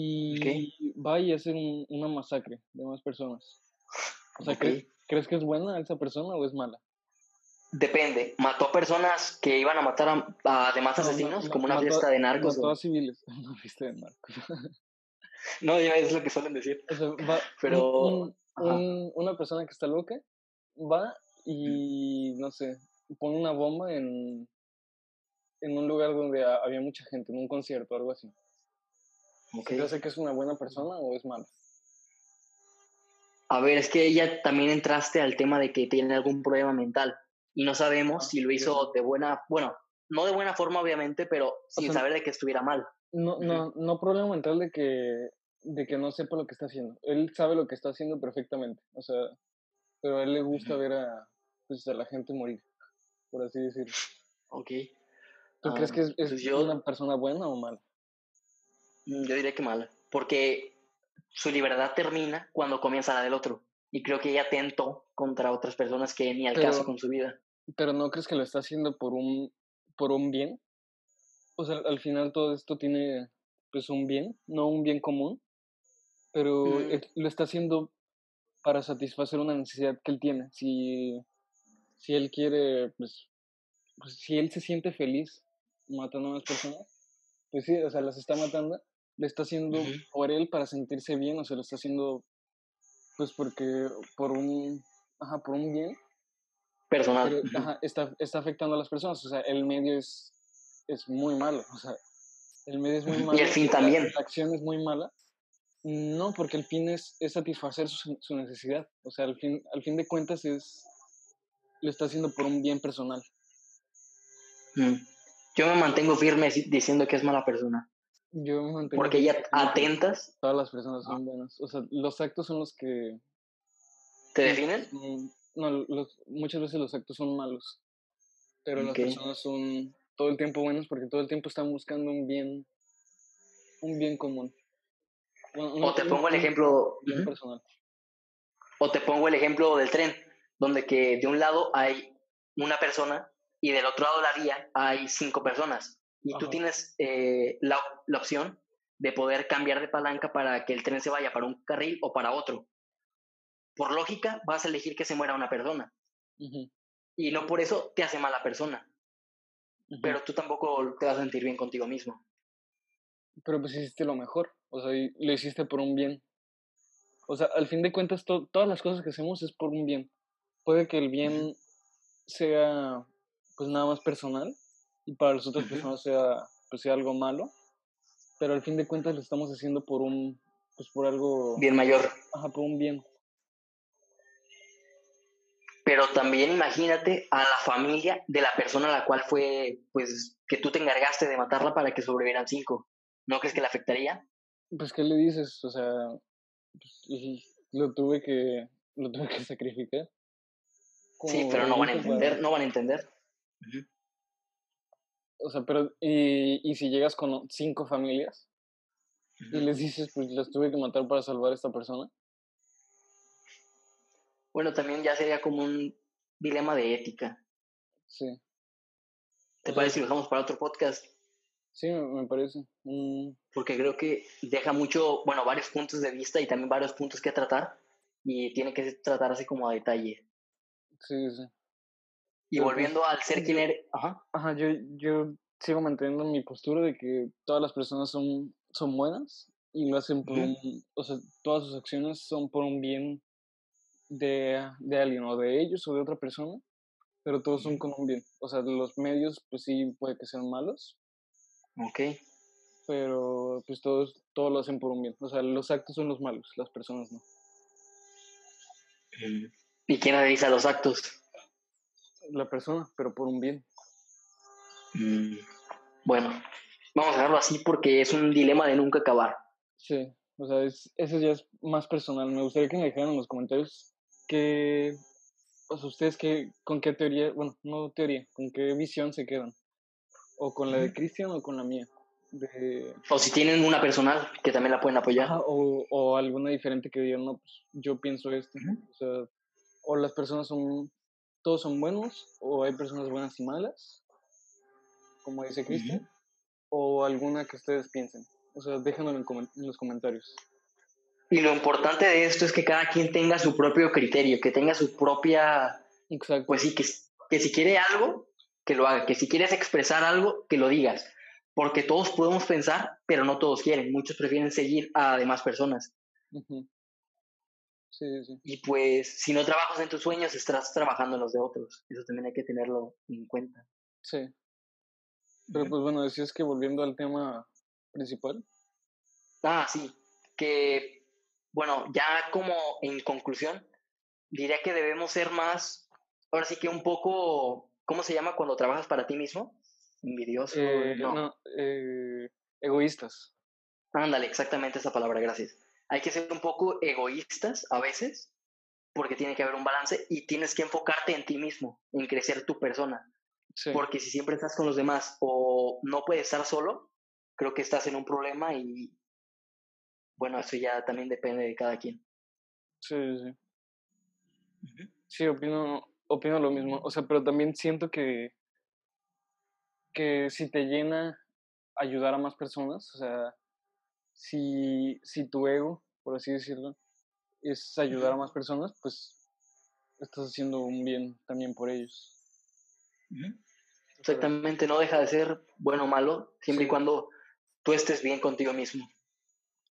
y va y hace una masacre de más personas. O sea, ¿crees, que es buena esa persona o es mala? Depende. ¿Mató personas que iban a matar a, demás asesinos? como una fiesta de narcos. Mató a civiles. Una fiesta de narcos. no, ya es lo que suelen decir. Pero una persona que está loca va y, no sé, pone una bomba en, en un lugar donde había mucha gente, en un concierto o algo así. Okay. sé que es una buena persona o es mala? A ver, es que ella también entraste al tema de que tiene algún problema mental y no sabemos ah, si lo hizo de buena, bueno, no de buena forma obviamente, pero sin saber de que estuviera mal. No, no, no problema mental de que de que no sepa lo que está haciendo. Él sabe lo que está haciendo perfectamente, o sea, pero a él le gusta ver a, pues, a la gente morir, por así decirlo. Ok. ¿Tú crees que es, es pues una persona buena o mala? Mm, yo diría que mala, porque su libertad termina cuando comienza la del otro. Y creo que ella atentó contra otras personas que ni al caso con su vida. Pero ¿no crees que lo está haciendo por un, por un bien? O sea, al final todo esto tiene pues un bien, no un bien común pero lo está haciendo para satisfacer una necesidad que él tiene. Si, si él quiere, pues, pues, si él se siente feliz matando a más personas, pues sí, o sea, las está matando, le está haciendo por él para sentirse bien, o sea, lo está haciendo, pues porque, por un, ajá, por un bien. Personal. ajá, está, está afectando a las personas, o sea, el medio es, es muy malo, o sea, el medio es muy malo. Y el fin también. La acción es muy mala no, porque el fin es, es satisfacer su, su, necesidad. O sea, al fin, al fin de cuentas es lo está haciendo por un bien personal. Mm. Yo me mantengo firme diciendo que es mala persona. Yo me mantengo Porque ya atentas. Todas las personas son buenas. O sea, los actos son los que. ¿Te definen? No, los, muchas veces los actos son malos. Pero las personas son todo el tiempo buenas porque todo el tiempo están buscando un bien. Un bien común o te pongo el ejemplo. O te pongo el ejemplo del tren, donde que de un lado hay una persona y del otro lado de la vía hay cinco personas. Y tú tienes eh, la, la, opción de poder cambiar de palanca para que el tren se vaya para un carril o para otro. Por lógica, vas a elegir que se muera una persona. Y no por eso te hace mala persona. Pero tú tampoco te vas a sentir bien contigo mismo. Pero pues hiciste lo mejor. O sea, lo hiciste por un bien. O sea, al fin de cuentas, todas las cosas que hacemos es por un bien. Puede que el bien sea, pues nada más personal y para las otras personas sea, pues sea algo malo. Pero al fin de cuentas lo estamos haciendo por un, pues por algo... Bien mayor. Ajá, por un bien. Pero también imagínate a la familia de la persona a la cual fue, pues, que tú te encargaste de matarla para que sobrevivieran cinco. ¿No crees que le afectaría? Pues, ¿qué le dices? O sea, pues, lo tuve que, lo tuve que sacrificar. Sí, pero no van a entender, no van a entender. O sea, pero, y, y si llegas con cinco familias y les dices, pues las tuve que matar para salvar a esta persona. Bueno, también ya sería como un dilema de ética. Sí. ¿Te parece si lo dejamos para otro podcast? Sí, me parece. Mm. Porque creo que deja mucho, bueno, varios puntos de vista y también varios puntos que tratar y tiene que tratar así como a detalle. Sí, sí. Y volviendo al ser quien eres. Ajá. Ajá, yo, yo sigo manteniendo mi postura de que todas las personas son, son buenas y lo hacen por un, o sea, todas sus acciones son por un bien de, de alguien o de ellos o de otra persona, pero todos son con un bien. O sea, los medios pues sí puede que sean malos. Ok. Pero pues todos, todos lo hacen por un bien. O sea, los actos son los malos, las personas no. ¿Y quién realiza los actos? La persona, pero por un bien. Mm, bueno, vamos a dejarlo así porque es un dilema de nunca acabar. Sí, o sea, es, eso ya es más personal. Me gustaría que me dejaran en los comentarios que, o sea, ustedes que, con qué teoría, bueno, no teoría, con qué visión se quedan. O con la de Cristian o con la mía. De... O si tienen una personal que también la pueden apoyar. o, o, alguna diferente que digan, no, pues yo pienso esto. O sea, o las personas son, todos son buenos, o hay personas buenas y malas, como dice Cristian, o alguna que ustedes piensen. O sea, déjenlo en, en, los comentarios. Y lo importante de esto es que cada quien tenga su propio criterio, que tenga su propia... Exacto. Pues sí, que, que si quiere algo, que lo haga, que si quieres expresar algo, que lo digas. Porque todos podemos pensar, pero no todos quieren. Muchos prefieren seguir a demás personas. Sí, sí. Y pues, si no trabajas en tus sueños, estás trabajando en los de otros. Eso también hay que tenerlo en cuenta. Sí. Pero pues bueno, decías que volviendo al tema principal. Ah, sí. Que, bueno, ya como en conclusión, diría que debemos ser más, ahora sí que un poco, ¿cómo se llama cuando trabajas para ti mismo? Envidioso. Eh, no, eh, egoístas. Ándale, exactamente esa palabra, gracias. Hay que ser un poco egoístas a veces, porque tiene que haber un balance y tienes que enfocarte en ti mismo, en crecer tu persona. Porque si siempre estás con los demás o no puedes estar solo, creo que estás en un problema y bueno, eso ya también depende de cada quien. Sí, sí. Sí, opino, opino lo mismo. O sea, pero también siento que, que si te llena ayudar a más personas, o sea, si, si tu ego, por así decirlo, es ayudar a más personas, pues estás haciendo un bien también por ellos. Exactamente, no deja de ser bueno o malo, siempre y cuando tú estés bien contigo mismo.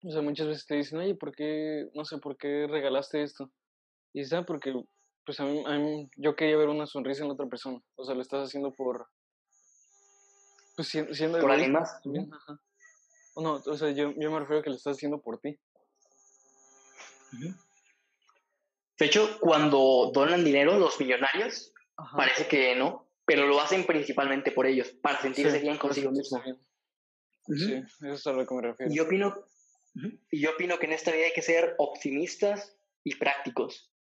O sea, muchas veces te dicen, oye, ¿por qué, no sé, por qué regalaste esto? Y está porque, pues a mí, a mí, yo quería ver una sonrisa en otra persona. O sea, lo estás haciendo por, pues siendo... ¿Por alguien más? Ajá. No, o sea, yo, yo me refiero a que lo estás haciendo por ti. De hecho, cuando donan dinero los millonarios, parece que no, pero lo hacen principalmente por ellos, para sentirse bien consigo mismo. Sí, eso es a lo que me refiero. Y yo opino, y yo opino que en esta vida hay que ser optimistas y prácticos.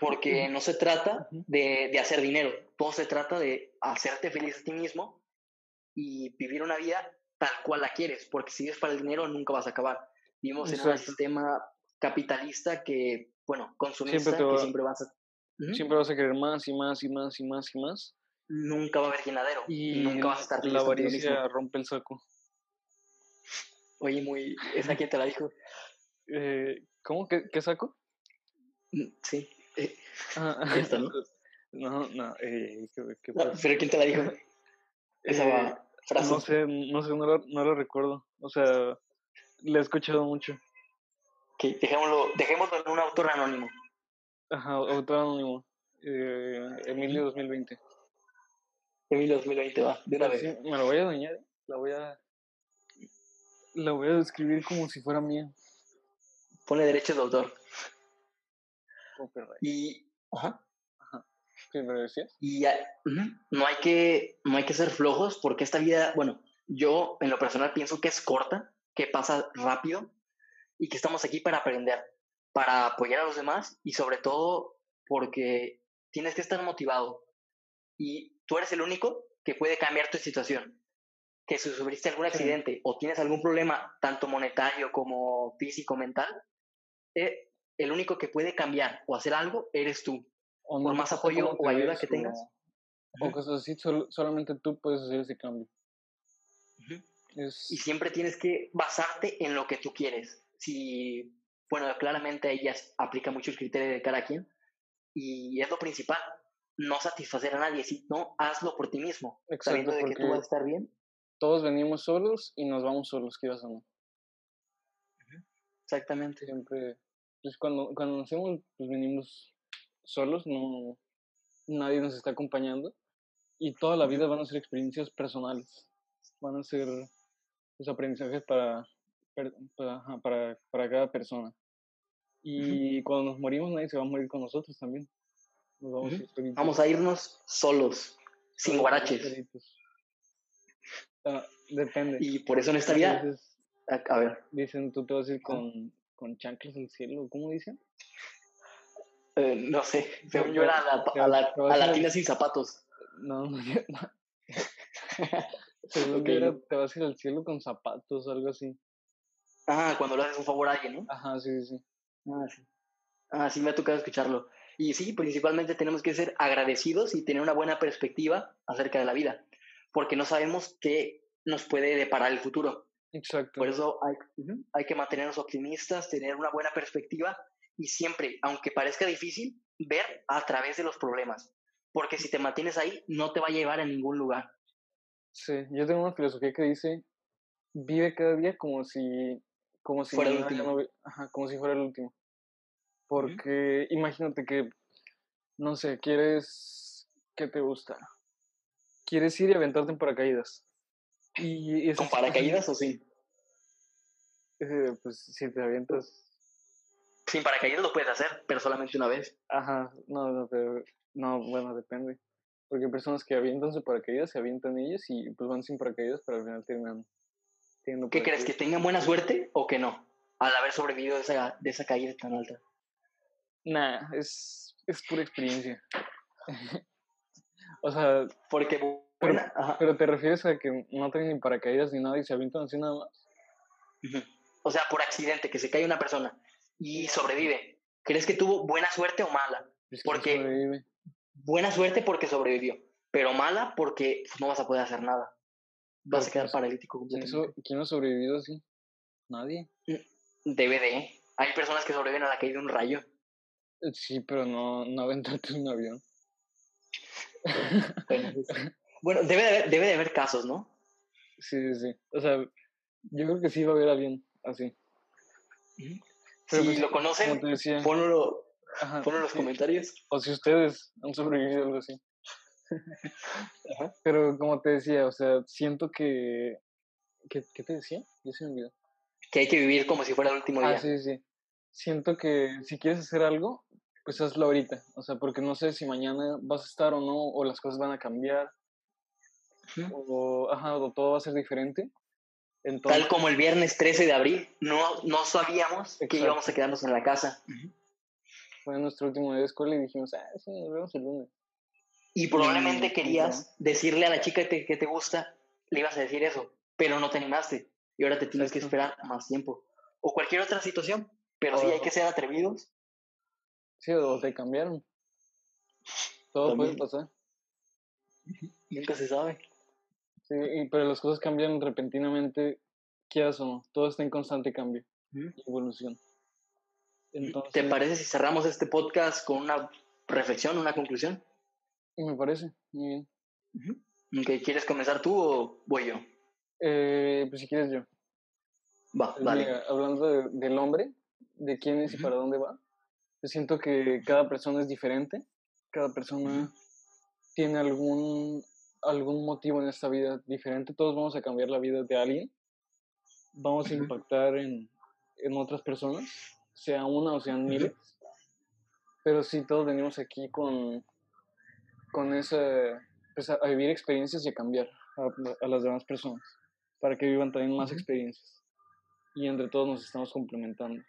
Porque no se trata de, de, hacer dinero, todo se trata de hacerte feliz a ti mismo y vivir una vida tal cual la quieres, porque si vives para el dinero nunca vas a acabar. Vivimos en un sistema capitalista que, bueno, consumista, siempre que siempre vas a Siempre vas a querer más y más y más y más y más. Nunca va a haber llenadero. Y, nunca vas a estar La avaricia rompe el saco. Oye, muy. ¿Esa quién te la dijo? Eh, ¿Cómo? ¿Qué, ¿Qué, saco? Mm, sí. Eh, ah, ¿no? No, no. Eh, ¿qué, pero ¿quién te la dijo? Esa eh, No sé, no sé, no lo, no lo recuerdo. O sea, le he escuchado mucho. Ok, dejémoslo, dejémoslo en un autor anónimo. Ajá, autor anónimo. Eh, Emilio 2020. Emilio 2020 va, de una vez. Sí, me lo voy a dañar, la voy a. La voy a describir como si fuera mía. Pone derechos de autor. Copyright. Y. Ajá. Ajá. ¿Qué me decías? Y ya, no, hay que, no hay que ser flojos porque esta vida, bueno, yo en lo personal pienso que es corta, que pasa rápido y que estamos aquí para aprender para apoyar a los demás y sobre todo porque tienes que estar motivado y tú eres el único que puede cambiar tu situación. Que si sufriste algún accidente o tienes algún problema, tanto monetario como físico, mental, eh, el único que puede cambiar o hacer algo eres tú. O Por más apoyo o ayuda que tengas. O cosas así, solamente tú puedes hacer ese cambio. Y siempre tienes que basarte en lo que tú quieres. Si bueno, claramente ella aplica mucho el criterio de cada quien y es lo principal. no satisfacer a nadie, sino hazlo por ti mismo, sabiendo de que tú vas a estar bien. Todos venimos solos y nos vamos solos, quieras o no. Exactamente. Siempre, pues cuando, cuando nacemos, pues venimos solos, no, nadie nos está acompañando y toda la vida van a ser experiencias personales, van a ser pues, aprendizajes para, para, para, para cada persona. Y cuando nos morimos, nadie se va a morir con nosotros también. vamos, a, irnos solos, sin guaraches. Ah, depende. Y por eso en esta vida. a, ver. Dicen, tú te vas a ir con, con chanclas al cielo. ¿Cómo dicen? Eh, no sé. Según yo era a la, a la, a sin zapatos. No, no. no. Según okay. te vas a ir al cielo con zapatos o algo así. Ah, cuando le haces un favor a alguien, ¿no? Ajá, sí, sí. Ah, sí. Ah, sí, me ha tocado escucharlo. Y sí, principalmente tenemos que ser agradecidos y tener una buena perspectiva acerca de la vida, porque no sabemos qué nos puede deparar el futuro. Exacto. Por eso hay, hay que mantenernos optimistas, tener una buena perspectiva y siempre, aunque parezca difícil, ver a través de los problemas, porque si te mantienes ahí, no te va a llevar a ningún lugar. Sí, yo tengo una filosofía que dice, vive cada día como si, como si fuera el último. ajá, como si fuera el último. Porque imagínate que, no sé, quieres, ¿qué te gusta? Quieres ir y aventarte en paracaídas. Y, ¿Con paracaídas o sí? Eh, pues si te avientas... Sin paracaídas lo puedes hacer, pero solamente una vez. Ajá, no, no, pero, no, bueno, depende. Porque hay personas que avientan su paracaídas, se avientan ellos y pues van sin paracaídas, pero al final terminan ¿Qué crees? ¿Que tengan buena suerte o que no? Al haber sobrevivido de esa, de esa caída tan alta. Nah, es, es pura experiencia. o sea. Porque. Pero, pero, te refieres a que no tienen ni paracaídas ni nada y se avientan así nada más. O sea, por accidente, que se cae una persona y sobrevive. ¿Crees que tuvo buena suerte o mala? porque buena suerte porque sobrevivió, pero mala porque pues, no vas a poder hacer nada. Vas a quedar paralítico completamente. ¿Quién ha sobrevivido así? Nadie. DVD. Hay personas que sobreviven a la caída de un rayo. Eh, sí, pero no, no aventarte un avión. bueno, debe, de haber, debe de haber casos, ¿no? Sí, sí, sí. O sea, yo creo que sí va a haber avión así. Si pues, lo conocen, ponlo, en los comentarios. O si ustedes han sobrevivido algo así. Pero como te decía, o sea, siento que... ¿Qué, qué te decía? Yo se me olvidó. Que hay que vivir como si fuera el último ah, día. Ah, sí, sí. Siento que si quieres hacer algo, pues hazlo ahorita. O sea, porque no sé si mañana vas a estar o no, o las cosas van a cambiar, o, ajá, o todo va a ser diferente. Tal como el viernes 13 de abril, no, no sabíamos que íbamos a quedarnos en la casa. Fue nuestro último día de escuela y dijimos, ah, sí, nos vemos el lunes. Y probablemente querías decirle a la chica que te, que te gusta, le ibas a decir eso, pero no te animaste. Y ahora te tienes que esperar más tiempo. O cualquier otra situación. Pero sí hay que ser atrevidos Sí, o te cambiaron. Todo puede pasar. Nunca se sabe. Sí, pero las cosas cambian repentinamente, quieras o no. Todo está en constante cambio evolución. ¿Te parece si cerramos este podcast con una reflexión, una conclusión? Me parece, muy bien. ¿Quieres comenzar tú o voy yo? Eh, pues si quieres yo. Va, vale. hablando del hombre, de quién es y para dónde va, yo siento que cada persona es diferente, cada persona tiene algún, algún motivo en esta vida diferente, todos vamos a cambiar la vida de alguien, vamos a impactar en, en otras personas, sea una o sean miles, pero sí todos venimos aquí con, con ese, pues a, vivir experiencias y a cambiar a, a, las demás personas, para que vivan también más experiencias. Y entre todos nos estamos complementando.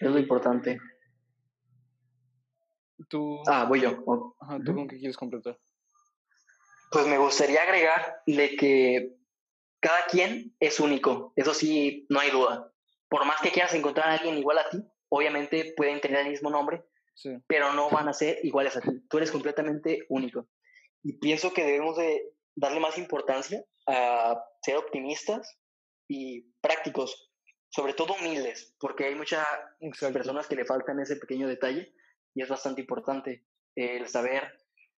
Es lo importante. Tú, ah, voy yo. ¿Tú con qué quieres completar? Pues me gustaría agregar de que cada quien es único. Eso sí, no hay duda. Por más que quieras encontrar a alguien igual a ti, obviamente pueden tener el mismo nombre, pero no van a ser iguales a ti. Tú eres completamente único. Y pienso que debemos de darle más importancia a ser optimistas y prácticos sobre todo humildes, porque hay muchas personas que le faltan ese pequeño detalle y es bastante importante. el saber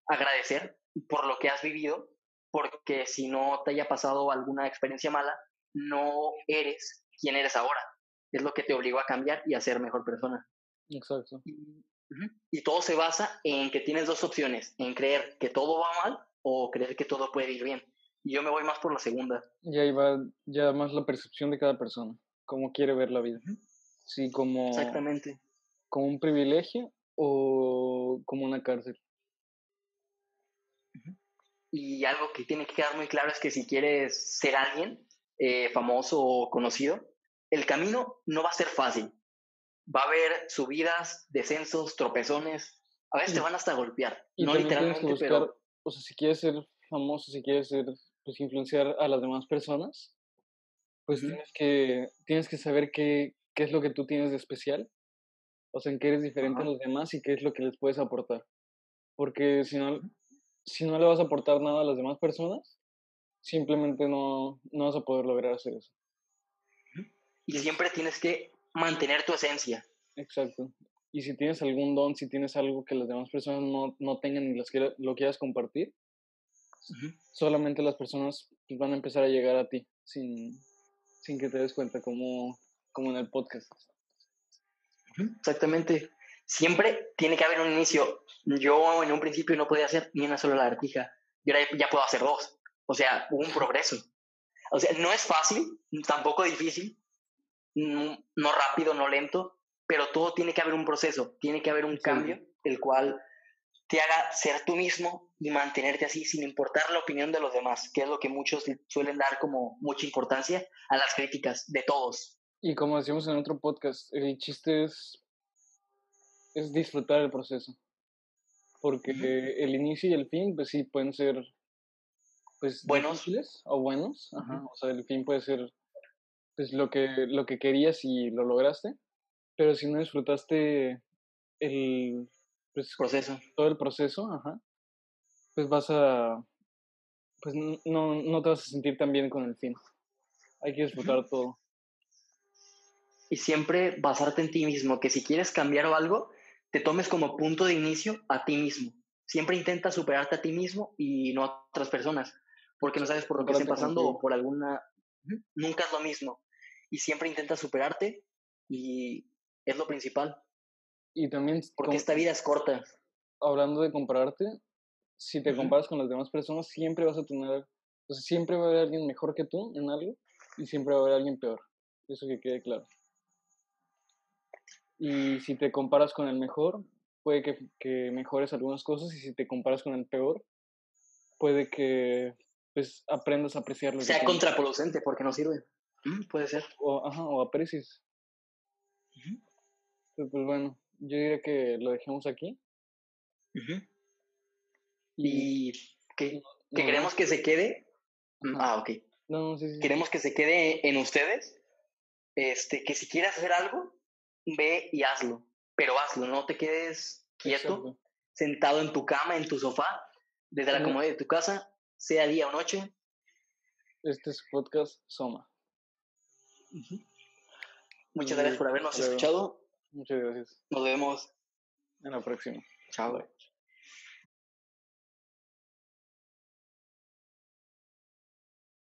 agradecer por lo que has vivido, porque si no te haya pasado alguna experiencia mala, no eres quien eres ahora. Es lo que te obligó a cambiar y a ser mejor persona. Exacto. Y, todo se basa en que tienes dos opciones, en creer que todo va mal o creer que todo puede ir bien. Y yo me voy más por la segunda. Y ahí va ya más la percepción de cada persona, cómo quiere ver la vida. Sí, como... Exactamente. Como un privilegio o como una cárcel. Y algo que tiene que quedar muy claro es que si quieres ser alguien eh, famoso o conocido, el camino no va a ser fácil. Va a haber subidas, descensos, tropezones. A veces te van hasta golpear. no literalmente, pero... O sea, si quieres ser famoso, si quieres ser, pues, influenciar a las demás personas, pues tienes, que, tienes que saber qué, qué es lo que tú tienes de especial. O sea, en qué eres diferente a los demás y qué es lo que les puedes aportar. Porque si no, si no le vas a aportar nada a las demás personas, simplemente no, no vas a poder lograr hacer eso. Y siempre tienes que mantener tu esencia. Exacto. Y si tienes algún don, si tienes algo que las demás personas no, no tengan y lo quieras compartir, solamente las personas pues, van a empezar a llegar a ti sin, sin que te des cuenta, como, como en el podcast. Exactamente. Siempre tiene que haber un inicio. Yo en un principio no podía hacer ni una sola lagartija. Y ahora ya puedo hacer dos. O sea, hubo un progreso. O sea, no es fácil, tampoco difícil, no, rápido, no lento, pero todo tiene que haber un proceso, tiene que haber un cambio, el cual te haga ser tú mismo y mantenerte así sin importar la opinión de los demás, que es lo que muchos suelen dar como mucha importancia a las críticas de todos. Y como decíamos en otro podcast, el chiste es, es disfrutar el proceso. Porque el inicio y el fin, pues sí, pueden ser pues buenos o buenos. O sea, el fin puede ser pues lo que, lo que querías y lo lograste. Pero si no disfrutaste el pues, proceso. Todo el proceso, ajá, pues vas a. Pues no, no te vas a sentir tan bien con el fin. Hay que disfrutar todo y siempre basarte en ti mismo, que si quieres cambiar algo, te tomes como punto de inicio a ti mismo. Siempre intenta superarte a ti mismo y no a otras personas, porque no sabes por lo que estén pasando o por alguna... Nunca es lo mismo. Y siempre intenta superarte y es lo principal. Y también... Porque esta vida es corta. Hablando de compararte, si te comparas con las demás personas, siempre vas a tener... O sea, siempre va a haber alguien mejor que tú en algo y siempre va a haber alguien peor. Eso que quede claro. Y si te comparas con el mejor, puede que, que, mejores algunas cosas y si te comparas con el peor, puede que pues aprendas a apreciarlo. Sea contraproducente porque no sirve. Mm, puede ser. O, ajá, o aprecies. pues, bueno, yo diría que lo dejemos aquí. Y, que, que queremos que se quede. Ah, ok. No, sí, sí. Queremos que se quede en ustedes. Este, que si quieres hacer algo, ve y hazlo, pero hazlo, no te quedes quieto, sentado en tu cama, en tu sofá, desde la comodidad de tu casa, sea día o noche. Este es podcast Soma. Muchas gracias por habernos escuchado. Muchas gracias. Nos vemos en la próxima. Chao.